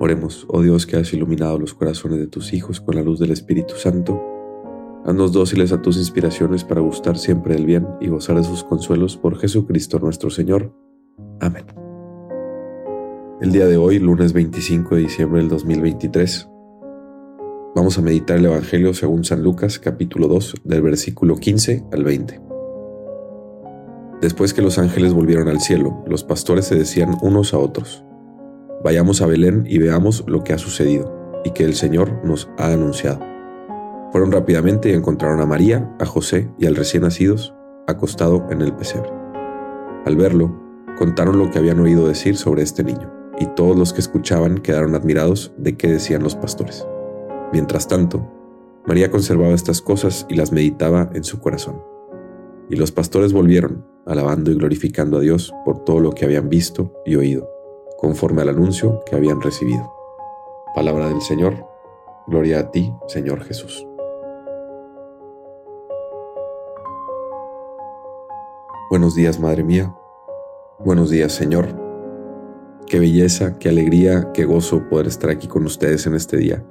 Oremos, oh Dios que has iluminado los corazones de tus hijos con la luz del Espíritu Santo, haznos dóciles a tus inspiraciones para gustar siempre del bien y gozar de sus consuelos por Jesucristo nuestro Señor. Amén. El día de hoy, lunes 25 de diciembre del 2023, vamos a meditar el Evangelio según San Lucas capítulo 2 del versículo 15 al 20. Después que los ángeles volvieron al cielo, los pastores se decían unos a otros, Vayamos a Belén y veamos lo que ha sucedido y que el Señor nos ha anunciado. Fueron rápidamente y encontraron a María, a José y al recién nacidos acostado en el pesebre. Al verlo, contaron lo que habían oído decir sobre este niño, y todos los que escuchaban quedaron admirados de qué decían los pastores. Mientras tanto, María conservaba estas cosas y las meditaba en su corazón. Y los pastores volvieron, alabando y glorificando a Dios por todo lo que habían visto y oído conforme al anuncio que habían recibido. Palabra del Señor, gloria a ti, Señor Jesús. Buenos días, Madre mía. Buenos días, Señor. Qué belleza, qué alegría, qué gozo poder estar aquí con ustedes en este día,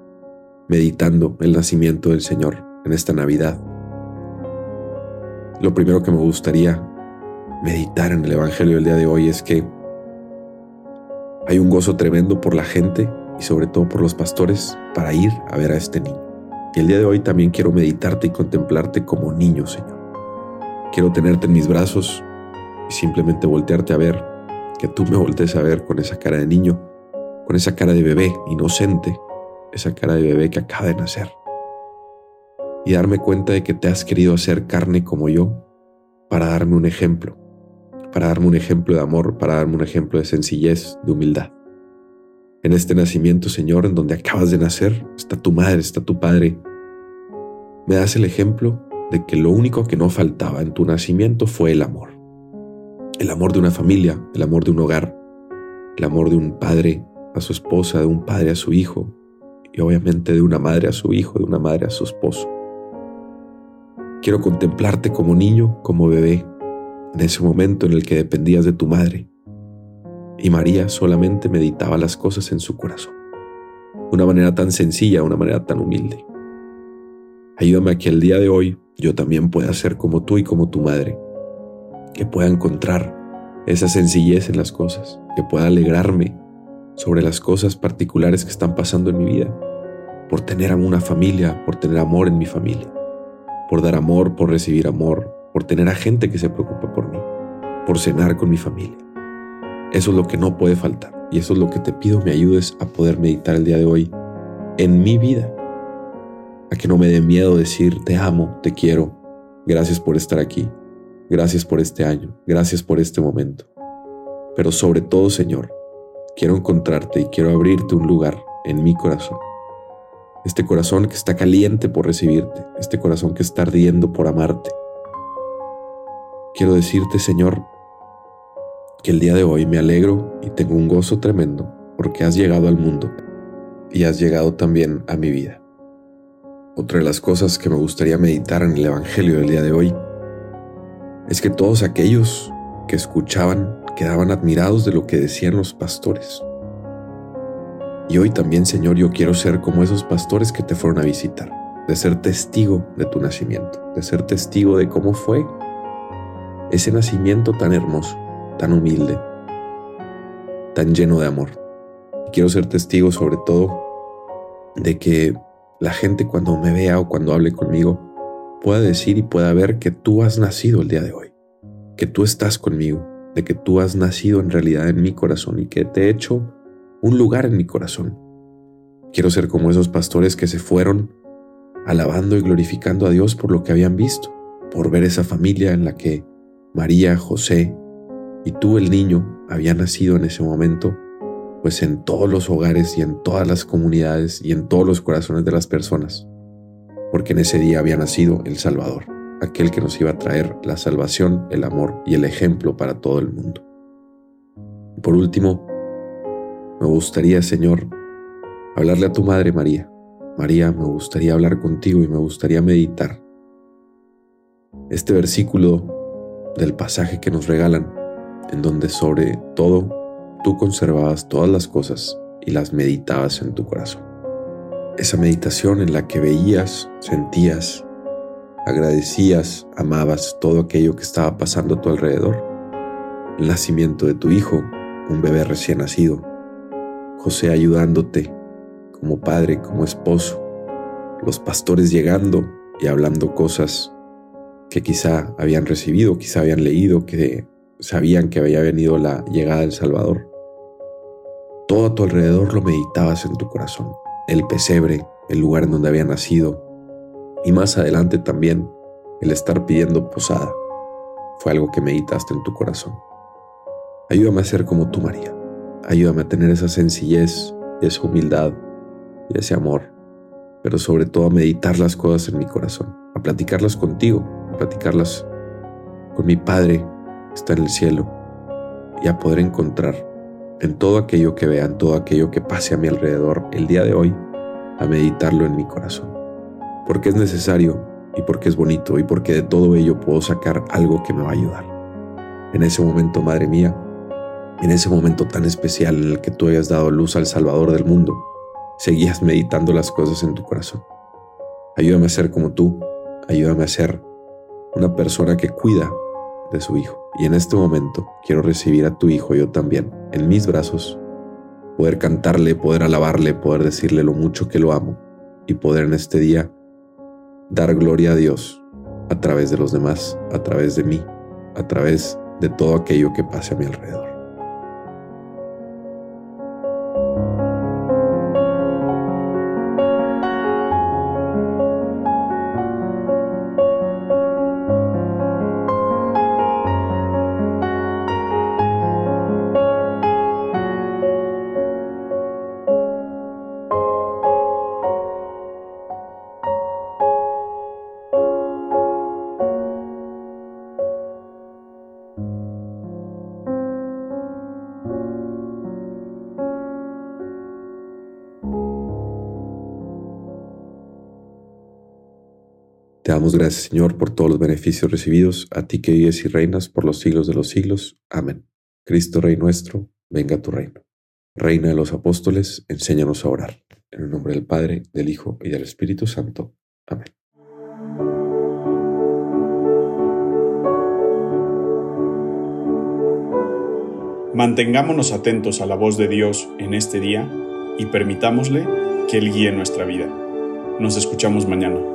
meditando el nacimiento del Señor en esta Navidad. Lo primero que me gustaría meditar en el Evangelio del día de hoy es que hay un gozo tremendo por la gente y sobre todo por los pastores para ir a ver a este niño. Y el día de hoy también quiero meditarte y contemplarte como niño, Señor. Quiero tenerte en mis brazos y simplemente voltearte a ver, que tú me voltees a ver con esa cara de niño, con esa cara de bebé inocente, esa cara de bebé que acaba de nacer. Y darme cuenta de que te has querido hacer carne como yo para darme un ejemplo para darme un ejemplo de amor, para darme un ejemplo de sencillez, de humildad. En este nacimiento, Señor, en donde acabas de nacer, está tu madre, está tu padre. Me das el ejemplo de que lo único que no faltaba en tu nacimiento fue el amor. El amor de una familia, el amor de un hogar, el amor de un padre a su esposa, de un padre a su hijo, y obviamente de una madre a su hijo, de una madre a su esposo. Quiero contemplarte como niño, como bebé, en ese momento en el que dependías de tu madre. Y María solamente meditaba las cosas en su corazón. Una manera tan sencilla, una manera tan humilde. Ayúdame a que el día de hoy yo también pueda ser como tú y como tu madre. Que pueda encontrar esa sencillez en las cosas. Que pueda alegrarme sobre las cosas particulares que están pasando en mi vida. Por tener a una familia, por tener amor en mi familia. Por dar amor, por recibir amor, por tener a gente que se preocupa por mí, por cenar con mi familia. Eso es lo que no puede faltar y eso es lo que te pido me ayudes a poder meditar el día de hoy en mi vida. A que no me dé miedo decir te amo, te quiero, gracias por estar aquí, gracias por este año, gracias por este momento. Pero sobre todo, Señor, quiero encontrarte y quiero abrirte un lugar en mi corazón. Este corazón que está caliente por recibirte, este corazón que está ardiendo por amarte, Quiero decirte, Señor, que el día de hoy me alegro y tengo un gozo tremendo porque has llegado al mundo y has llegado también a mi vida. Otra de las cosas que me gustaría meditar en el Evangelio del día de hoy es que todos aquellos que escuchaban quedaban admirados de lo que decían los pastores. Y hoy también, Señor, yo quiero ser como esos pastores que te fueron a visitar, de ser testigo de tu nacimiento, de ser testigo de cómo fue ese nacimiento tan hermoso, tan humilde, tan lleno de amor. quiero ser testigo sobre todo de que la gente cuando me vea o cuando hable conmigo pueda decir y pueda ver que tú has nacido el día de hoy, que tú estás conmigo, de que tú has nacido en realidad en mi corazón y que te he hecho un lugar en mi corazón. Quiero ser como esos pastores que se fueron alabando y glorificando a Dios por lo que habían visto, por ver esa familia en la que María, José y tú el niño había nacido en ese momento, pues en todos los hogares y en todas las comunidades y en todos los corazones de las personas porque en ese día había nacido el Salvador, aquel que nos iba a traer la salvación, el amor y el ejemplo para todo el mundo. Y por último, me gustaría, Señor, hablarle a tu Madre María. María, me gustaría hablar contigo y me gustaría meditar este versículo del pasaje que nos regalan, en donde sobre todo tú conservabas todas las cosas y las meditabas en tu corazón. Esa meditación en la que veías, sentías, agradecías, amabas todo aquello que estaba pasando a tu alrededor. El nacimiento de tu hijo, un bebé recién nacido, José ayudándote como padre, como esposo, los pastores llegando y hablando cosas que quizá habían recibido, quizá habían leído, que sabían que había venido la llegada del Salvador. Todo a tu alrededor lo meditabas en tu corazón. El pesebre, el lugar en donde había nacido, y más adelante también el estar pidiendo posada, fue algo que meditaste en tu corazón. Ayúdame a ser como tú, María. Ayúdame a tener esa sencillez, esa humildad y ese amor, pero sobre todo a meditar las cosas en mi corazón, a platicarlas contigo, platicarlas con mi Padre que está en el cielo y a poder encontrar en todo aquello que vean, todo aquello que pase a mi alrededor el día de hoy, a meditarlo en mi corazón. Porque es necesario y porque es bonito y porque de todo ello puedo sacar algo que me va a ayudar. En ese momento, Madre mía, en ese momento tan especial en el que tú hayas dado luz al Salvador del mundo, seguías meditando las cosas en tu corazón. Ayúdame a ser como tú, ayúdame a ser una persona que cuida de su hijo. Y en este momento quiero recibir a tu hijo yo también en mis brazos, poder cantarle, poder alabarle, poder decirle lo mucho que lo amo y poder en este día dar gloria a Dios a través de los demás, a través de mí, a través de todo aquello que pase a mi alrededor. Damos gracias, Señor, por todos los beneficios recibidos, a ti que vives y reinas por los siglos de los siglos. Amén. Cristo Rey nuestro, venga a tu reino. Reina de los apóstoles, enséñanos a orar. En el nombre del Padre, del Hijo y del Espíritu Santo. Amén. Mantengámonos atentos a la voz de Dios en este día y permitámosle que Él guíe nuestra vida. Nos escuchamos mañana.